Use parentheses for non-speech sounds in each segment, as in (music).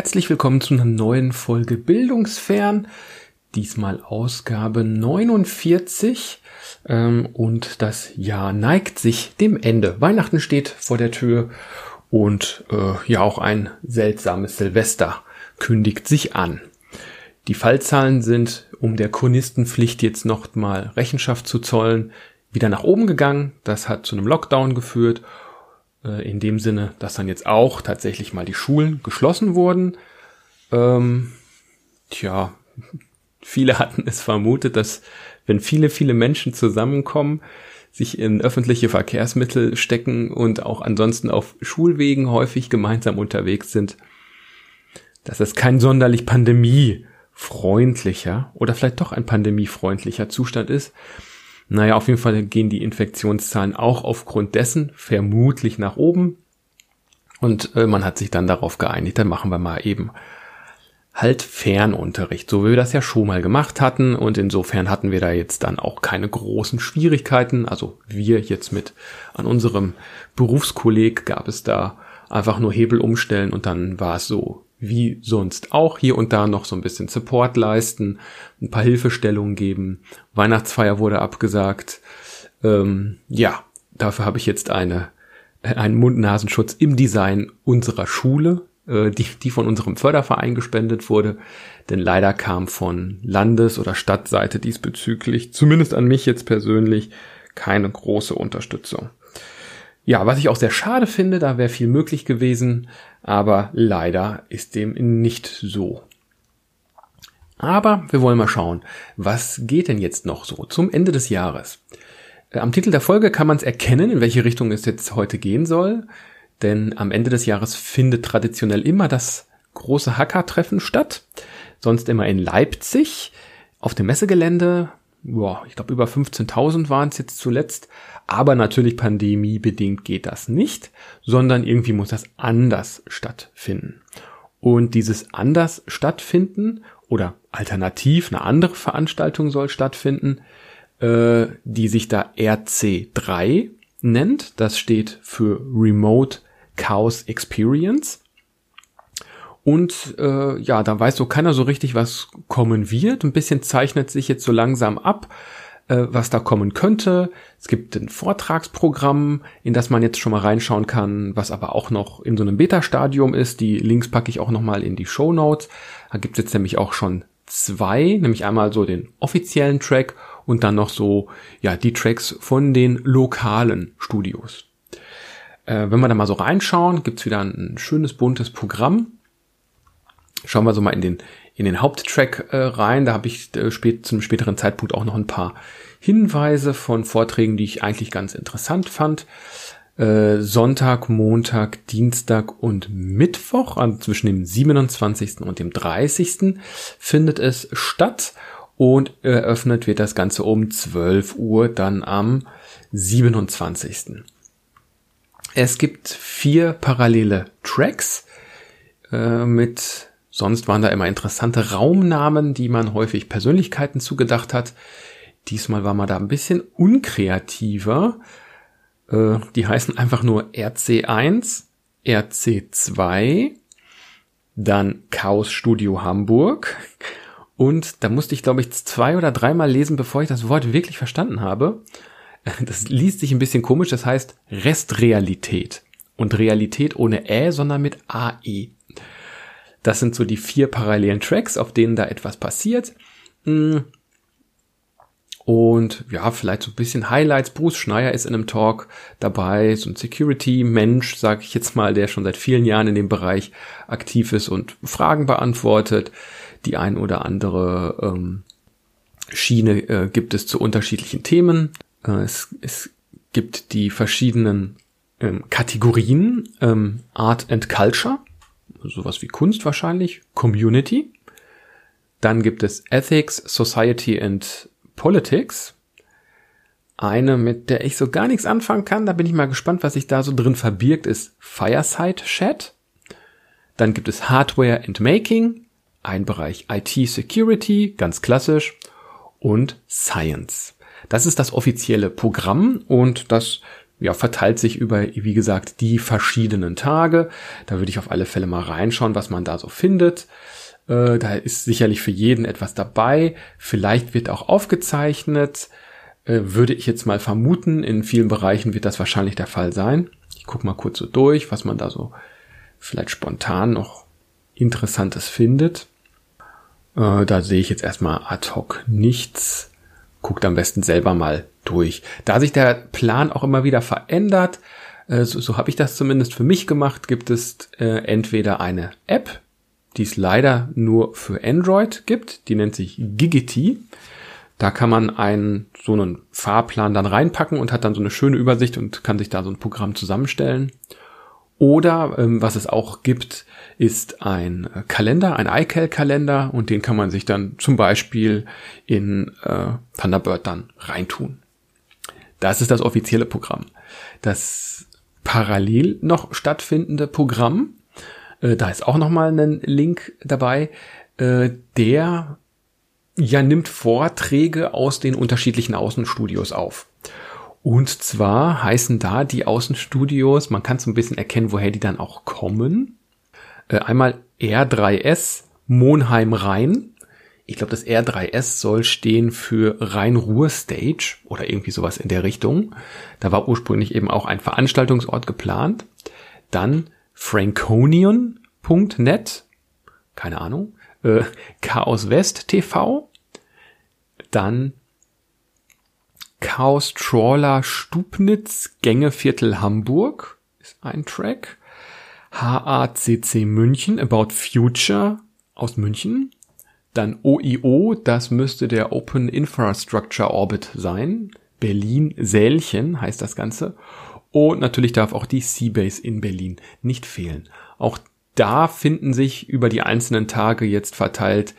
Herzlich willkommen zu einer neuen Folge Bildungsfern. Diesmal Ausgabe 49 ähm, und das Jahr neigt sich dem Ende. Weihnachten steht vor der Tür und äh, ja auch ein seltsames Silvester kündigt sich an. Die Fallzahlen sind, um der Chronistenpflicht jetzt noch mal Rechenschaft zu zollen, wieder nach oben gegangen. Das hat zu einem Lockdown geführt in dem Sinne, dass dann jetzt auch tatsächlich mal die Schulen geschlossen wurden. Ähm, tja, viele hatten es vermutet, dass wenn viele, viele Menschen zusammenkommen, sich in öffentliche Verkehrsmittel stecken und auch ansonsten auf Schulwegen häufig gemeinsam unterwegs sind, dass es kein sonderlich pandemiefreundlicher oder vielleicht doch ein pandemiefreundlicher Zustand ist, naja, auf jeden Fall gehen die Infektionszahlen auch aufgrund dessen vermutlich nach oben. Und äh, man hat sich dann darauf geeinigt, dann machen wir mal eben halt Fernunterricht, so wie wir das ja schon mal gemacht hatten. Und insofern hatten wir da jetzt dann auch keine großen Schwierigkeiten. Also wir jetzt mit an unserem Berufskolleg gab es da einfach nur Hebel umstellen und dann war es so wie sonst auch hier und da noch so ein bisschen Support leisten, ein paar Hilfestellungen geben. Weihnachtsfeier wurde abgesagt. Ähm, ja, dafür habe ich jetzt eine, äh, einen Mund-Nasenschutz im Design unserer Schule, äh, die, die von unserem Förderverein gespendet wurde. Denn leider kam von Landes- oder Stadtseite diesbezüglich, zumindest an mich jetzt persönlich, keine große Unterstützung. Ja, was ich auch sehr schade finde, da wäre viel möglich gewesen, aber leider ist dem nicht so. Aber wir wollen mal schauen, was geht denn jetzt noch so zum Ende des Jahres? Äh, am Titel der Folge kann man es erkennen, in welche Richtung es jetzt heute gehen soll, denn am Ende des Jahres findet traditionell immer das große Hacker-Treffen statt, sonst immer in Leipzig auf dem Messegelände. Boah, ich glaube über 15.000 waren es jetzt zuletzt, aber natürlich pandemiebedingt geht das nicht, sondern irgendwie muss das anders stattfinden. Und dieses anders stattfinden oder alternativ eine andere Veranstaltung soll stattfinden, äh, die sich da RC3 nennt. Das steht für Remote Chaos Experience. Und äh, ja, da weiß so keiner so richtig, was kommen wird. Ein bisschen zeichnet sich jetzt so langsam ab äh, was da kommen könnte. Es gibt ein Vortragsprogramm, in das man jetzt schon mal reinschauen kann, was aber auch noch in so einem Beta-Stadium ist. Die Links packe ich auch noch mal in die Show Notes. Da gibt es jetzt nämlich auch schon zwei, nämlich einmal so den offiziellen Track und dann noch so ja die Tracks von den lokalen Studios. Äh, wenn wir da mal so reinschauen, gibt's wieder ein schönes buntes Programm. Schauen wir so mal in den in den Haupttrack äh, rein. Da habe ich äh, spät, zum späteren Zeitpunkt auch noch ein paar Hinweise von Vorträgen, die ich eigentlich ganz interessant fand. Äh, Sonntag, Montag, Dienstag und Mittwoch, also zwischen dem 27. und dem 30. findet es statt und eröffnet wird das Ganze um 12 Uhr dann am 27. Es gibt vier parallele Tracks äh, mit Sonst waren da immer interessante Raumnamen, die man häufig Persönlichkeiten zugedacht hat. Diesmal war man da ein bisschen unkreativer. Äh, die heißen einfach nur RC1, RC2, dann Chaos Studio Hamburg. Und da musste ich, glaube ich, zwei oder dreimal lesen, bevor ich das Wort wirklich verstanden habe. Das liest sich ein bisschen komisch, das heißt Restrealität. Und Realität ohne Ä, sondern mit AE. Das sind so die vier parallelen Tracks, auf denen da etwas passiert. Mm. Und ja, vielleicht so ein bisschen Highlights. Bruce Schneier ist in einem Talk dabei, so ein Security-Mensch, sage ich jetzt mal, der schon seit vielen Jahren in dem Bereich aktiv ist und Fragen beantwortet. Die ein oder andere ähm, Schiene äh, gibt es zu unterschiedlichen Themen. Äh, es, es gibt die verschiedenen ähm, Kategorien ähm, Art and Culture sowas wie Kunst wahrscheinlich, Community. Dann gibt es Ethics, Society and Politics. Eine, mit der ich so gar nichts anfangen kann. Da bin ich mal gespannt, was sich da so drin verbirgt, ist Fireside Chat. Dann gibt es Hardware and Making, ein Bereich IT Security, ganz klassisch, und Science. Das ist das offizielle Programm und das ja, verteilt sich über, wie gesagt, die verschiedenen Tage. Da würde ich auf alle Fälle mal reinschauen, was man da so findet. Äh, da ist sicherlich für jeden etwas dabei. Vielleicht wird auch aufgezeichnet. Äh, würde ich jetzt mal vermuten. In vielen Bereichen wird das wahrscheinlich der Fall sein. Ich gucke mal kurz so durch, was man da so vielleicht spontan noch Interessantes findet. Äh, da sehe ich jetzt erstmal ad hoc nichts. Guckt am besten selber mal durch. Da sich der Plan auch immer wieder verändert, äh, so, so habe ich das zumindest für mich gemacht, gibt es äh, entweder eine App, die es leider nur für Android gibt, die nennt sich Gigity. Da kann man einen so einen Fahrplan dann reinpacken und hat dann so eine schöne Übersicht und kann sich da so ein Programm zusammenstellen. Oder ähm, was es auch gibt, ist ein Kalender, ein iCal-Kalender und den kann man sich dann zum Beispiel in äh, Thunderbird dann reintun. Das ist das offizielle Programm. Das parallel noch stattfindende Programm, äh, da ist auch nochmal ein Link dabei, äh, der ja nimmt Vorträge aus den unterschiedlichen Außenstudios auf. Und zwar heißen da die Außenstudios, man kann so ein bisschen erkennen, woher die dann auch kommen. Äh, einmal R3S Monheim Rhein. Ich glaube, das R3S soll stehen für Rhein-Ruhr-Stage oder irgendwie sowas in der Richtung. Da war ursprünglich eben auch ein Veranstaltungsort geplant. Dann franconian.net, keine Ahnung, äh, Chaos West TV, dann Chaos Trawler Stubnitz, Gängeviertel Hamburg ist ein Track. HACC München, About Future aus München. Dann OIO, das müsste der Open Infrastructure Orbit sein. Berlin Sälchen heißt das Ganze. Und natürlich darf auch die Seabase in Berlin nicht fehlen. Auch da finden sich über die einzelnen Tage jetzt verteilt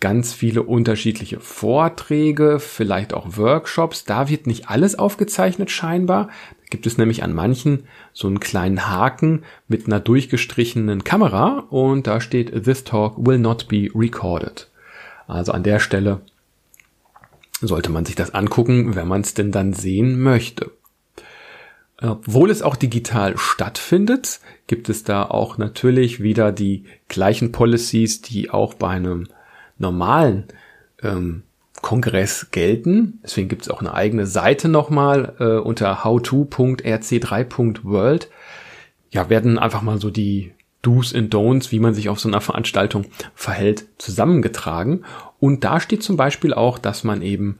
ganz viele unterschiedliche Vorträge, vielleicht auch Workshops. Da wird nicht alles aufgezeichnet scheinbar. Da gibt es nämlich an manchen so einen kleinen Haken mit einer durchgestrichenen Kamera und da steht This talk will not be recorded. Also an der Stelle sollte man sich das angucken, wenn man es denn dann sehen möchte. Obwohl es auch digital stattfindet, gibt es da auch natürlich wieder die gleichen Policies, die auch bei einem normalen ähm, Kongress gelten. Deswegen gibt es auch eine eigene Seite nochmal äh, unter howto.rc3.world. Ja, werden einfach mal so die Do's and Don'ts, wie man sich auf so einer Veranstaltung verhält, zusammengetragen. Und da steht zum Beispiel auch, dass man eben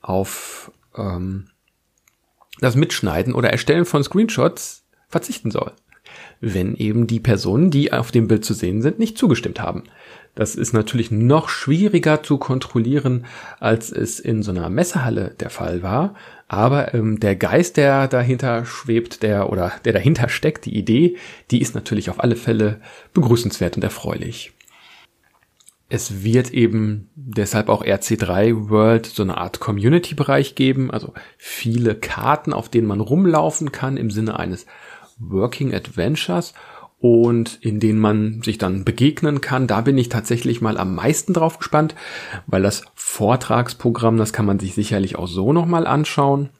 auf ähm, das Mitschneiden oder Erstellen von Screenshots verzichten soll, wenn eben die Personen, die auf dem Bild zu sehen sind, nicht zugestimmt haben. Das ist natürlich noch schwieriger zu kontrollieren, als es in so einer Messehalle der Fall war. Aber ähm, der Geist, der dahinter schwebt, der oder der dahinter steckt, die Idee, die ist natürlich auf alle Fälle begrüßenswert und erfreulich. Es wird eben deshalb auch RC3 World so eine Art Community-Bereich geben, also viele Karten, auf denen man rumlaufen kann im Sinne eines Working Adventures und in denen man sich dann begegnen kann. Da bin ich tatsächlich mal am meisten drauf gespannt, weil das Vortragsprogramm, das kann man sich sicherlich auch so nochmal anschauen.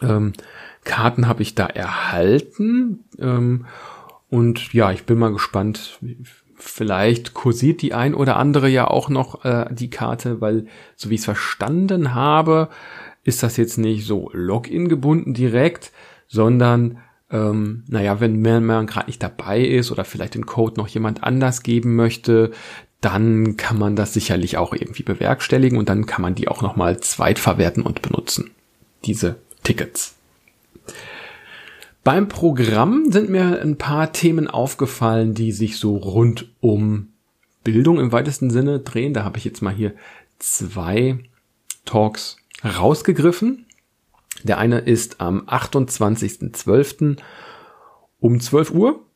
Ähm, Karten habe ich da erhalten. Ähm, und ja, ich bin mal gespannt. Vielleicht kursiert die ein oder andere ja auch noch äh, die Karte, weil so wie ich es verstanden habe, ist das jetzt nicht so Login gebunden direkt, sondern ähm, naja, wenn man, gerade nicht dabei ist oder vielleicht den Code noch jemand anders geben möchte, dann kann man das sicherlich auch irgendwie bewerkstelligen und dann kann man die auch nochmal zweitverwerten und benutzen. Diese Tickets. Beim Programm sind mir ein paar Themen aufgefallen, die sich so rund um Bildung im weitesten Sinne drehen. Da habe ich jetzt mal hier zwei Talks rausgegriffen. Der eine ist am 28.12. um 12 Uhr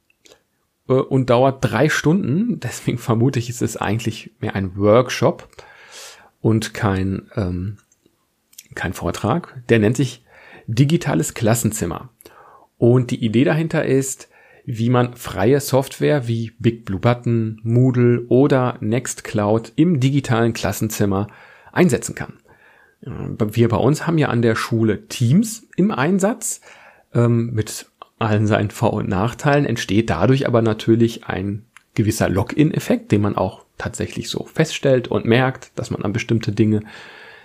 äh, und dauert drei Stunden. (laughs) Deswegen vermute ich, ist es eigentlich mehr ein Workshop und kein, ähm, kein Vortrag. Der nennt sich Digitales Klassenzimmer. Und die Idee dahinter ist, wie man freie Software wie Big Blue Button, Moodle oder Nextcloud im digitalen Klassenzimmer einsetzen kann. Wir bei uns haben ja an der Schule Teams im Einsatz. ähm, mit allen seinen Vor- und Nachteilen, entsteht dadurch aber natürlich ein gewisser Login-Effekt, den man auch tatsächlich so feststellt und merkt, dass man an bestimmte Dinge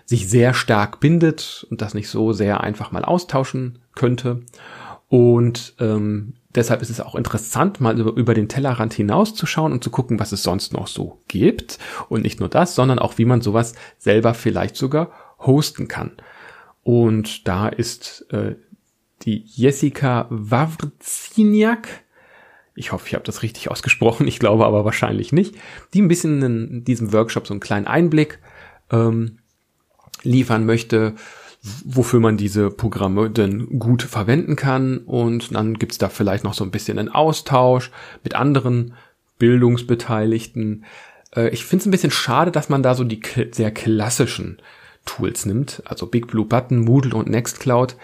sich sehr stark bindet und das nicht so sehr einfach mal austauschen könnte. Und ähm, deshalb ist es auch interessant, mal über, über den Tellerrand hinauszuschauen und zu gucken, was es sonst noch so gibt. Und nicht nur das, sondern auch, wie man sowas selber vielleicht sogar hosten kann. Und da ist äh, die Jessica Wawrzyniak, ich hoffe, ich habe das richtig (laughs) ausgesprochen, ich glaube aber wahrscheinlich nicht, die ein bisschen in diesem Workshop so einen kleinen Einblick ähm, liefern möchte, wofür man diese Programme denn gut verwenden kann. Und dann gibt's da vielleicht noch so ein bisschen einen Austausch mit anderen Bildungsbeteiligten. Äh, ich finde es ein bisschen schade, dass man da so die sehr klassischen Tools nimmt, also Big Blue Button, Moodle und Nextcloud.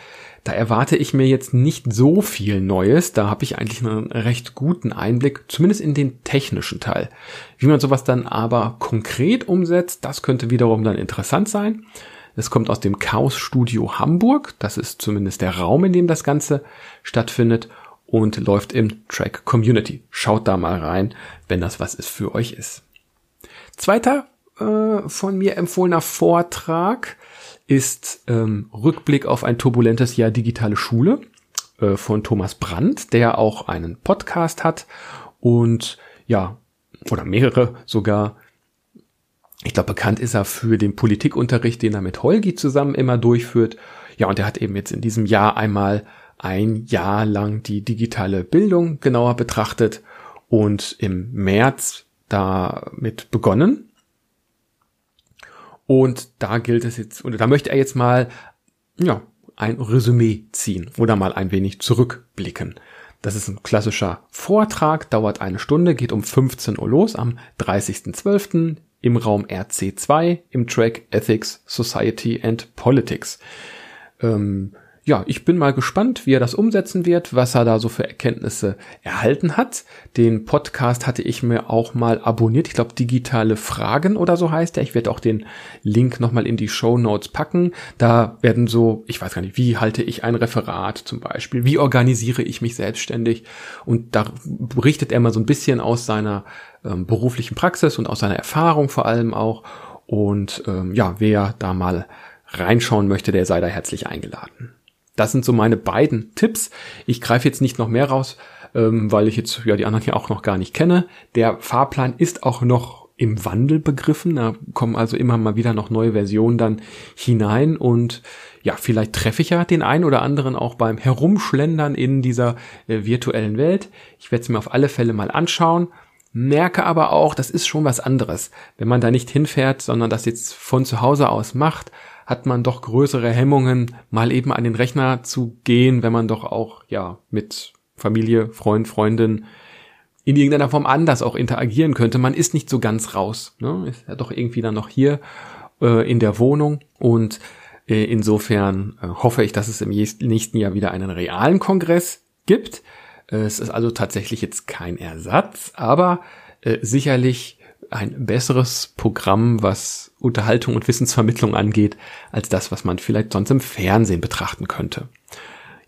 Da erwarte ich mir jetzt nicht so viel Neues. Da habe ich eigentlich einen recht guten Einblick, zumindest in den technischen Teil. Wie man sowas dann aber konkret umsetzt, das könnte wiederum dann interessant sein. Es kommt aus dem Chaos Studio Hamburg. Das ist zumindest der Raum, in dem das Ganze stattfindet und läuft im Track Community. Schaut da mal rein, wenn das was ist für euch ist. Zweiter äh, von mir empfohlener Vortrag ist ähm, Rückblick auf ein turbulentes Jahr digitale Schule äh, von Thomas Brandt, der auch einen Podcast hat und ja, oder mehrere sogar. Ich glaube, bekannt ist er für den Politikunterricht, den er mit Holgi zusammen immer durchführt. Ja, und er hat eben jetzt in diesem Jahr einmal ein Jahr lang die digitale Bildung genauer betrachtet und im März damit begonnen. Und da gilt es jetzt, oder da möchte er jetzt mal, ja, ein Resümee ziehen oder mal ein wenig zurückblicken. Das ist ein klassischer Vortrag, dauert eine Stunde, geht um 15 Uhr los am 30.12. im Raum RC2 im Track Ethics, Society and Politics. Ähm, ja, ich bin mal gespannt, wie er das umsetzen wird, was er da so für Erkenntnisse erhalten hat. Den Podcast hatte ich mir auch mal abonniert. Ich glaube, digitale Fragen oder so heißt er. Ich werde auch den Link nochmal in die Show Notes packen. Da werden so, ich weiß gar nicht, wie halte ich ein Referat zum Beispiel? Wie organisiere ich mich selbstständig? Und da berichtet er mal so ein bisschen aus seiner ähm, beruflichen Praxis und aus seiner Erfahrung vor allem auch. Und ähm, ja, wer da mal reinschauen möchte, der sei da herzlich eingeladen. Das sind so meine beiden Tipps. Ich greife jetzt nicht noch mehr raus, ähm, weil ich jetzt ja die anderen hier auch noch gar nicht kenne. Der Fahrplan ist auch noch im Wandel begriffen. Da kommen also immer mal wieder noch neue Versionen dann hinein und ja, vielleicht treffe ich ja den einen oder anderen auch beim Herumschlendern in dieser äh, virtuellen Welt. Ich werde es mir auf alle Fälle mal anschauen. Merke aber auch, das ist schon was anderes, wenn man da nicht hinfährt, sondern das jetzt von zu Hause aus macht hat man doch größere Hemmungen, mal eben an den Rechner zu gehen, wenn man doch auch, ja, mit Familie, Freund, Freundin in irgendeiner Form anders auch interagieren könnte. Man ist nicht so ganz raus. Ne? Ist ja doch irgendwie dann noch hier äh, in der Wohnung und äh, insofern äh, hoffe ich, dass es im nächsten Jahr wieder einen realen Kongress gibt. Äh, es ist also tatsächlich jetzt kein Ersatz, aber äh, sicherlich ein besseres Programm, was Unterhaltung und Wissensvermittlung angeht, als das, was man vielleicht sonst im Fernsehen betrachten könnte.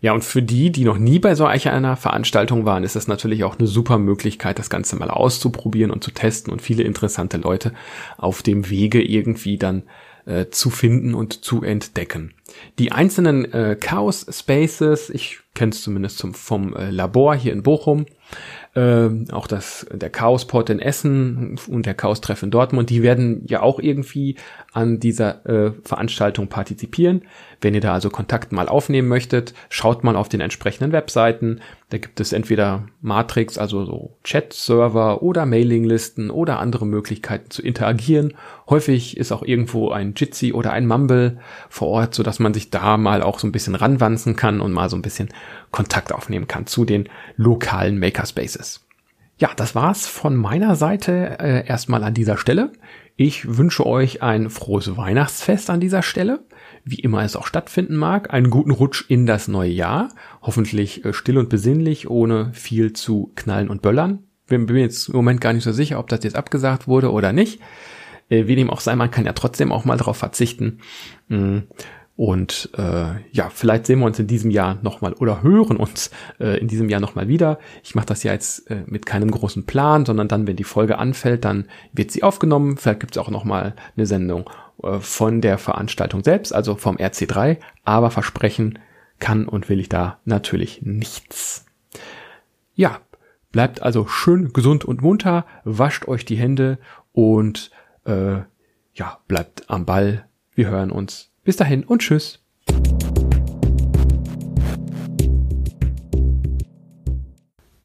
Ja, und für die, die noch nie bei so einer Veranstaltung waren, ist das natürlich auch eine super Möglichkeit, das Ganze mal auszuprobieren und zu testen und viele interessante Leute auf dem Wege irgendwie dann äh, zu finden und zu entdecken. Die einzelnen äh, Chaos Spaces, ich kenne es zumindest zum, vom äh, Labor hier in Bochum, ähm, auch das, der Chaosport in Essen und der Chaos-Treff in Dortmund, die werden ja auch irgendwie an dieser äh, Veranstaltung partizipieren. Wenn ihr da also Kontakt mal aufnehmen möchtet, schaut mal auf den entsprechenden Webseiten. Da gibt es entweder Matrix, also so Chat-Server oder Mailinglisten oder andere Möglichkeiten zu interagieren. Häufig ist auch irgendwo ein Jitsi oder ein Mumble vor Ort, so dass man sich da mal auch so ein bisschen ranwanzen kann und mal so ein bisschen Kontakt aufnehmen kann zu den lokalen Makerspaces. Ja, das war's von meiner Seite äh, erstmal an dieser Stelle. Ich wünsche euch ein frohes Weihnachtsfest an dieser Stelle wie immer es auch stattfinden mag, einen guten Rutsch in das neue Jahr. Hoffentlich äh, still und besinnlich, ohne viel zu knallen und böllern. Bin, mir jetzt im Moment gar nicht so sicher, ob das jetzt abgesagt wurde oder nicht. Äh, wie dem auch sei, man kann ja trotzdem auch mal darauf verzichten. Mm. Und äh, ja, vielleicht sehen wir uns in diesem Jahr nochmal oder hören uns äh, in diesem Jahr nochmal wieder. Ich mache das ja jetzt äh, mit keinem großen Plan, sondern dann, wenn die Folge anfällt, dann wird sie aufgenommen. Vielleicht gibt es auch nochmal eine Sendung äh, von der Veranstaltung selbst, also vom RC3. Aber versprechen kann und will ich da natürlich nichts. Ja, bleibt also schön gesund und munter, wascht euch die Hände und äh, ja, bleibt am Ball. Wir hören uns bis dahin und tschüss.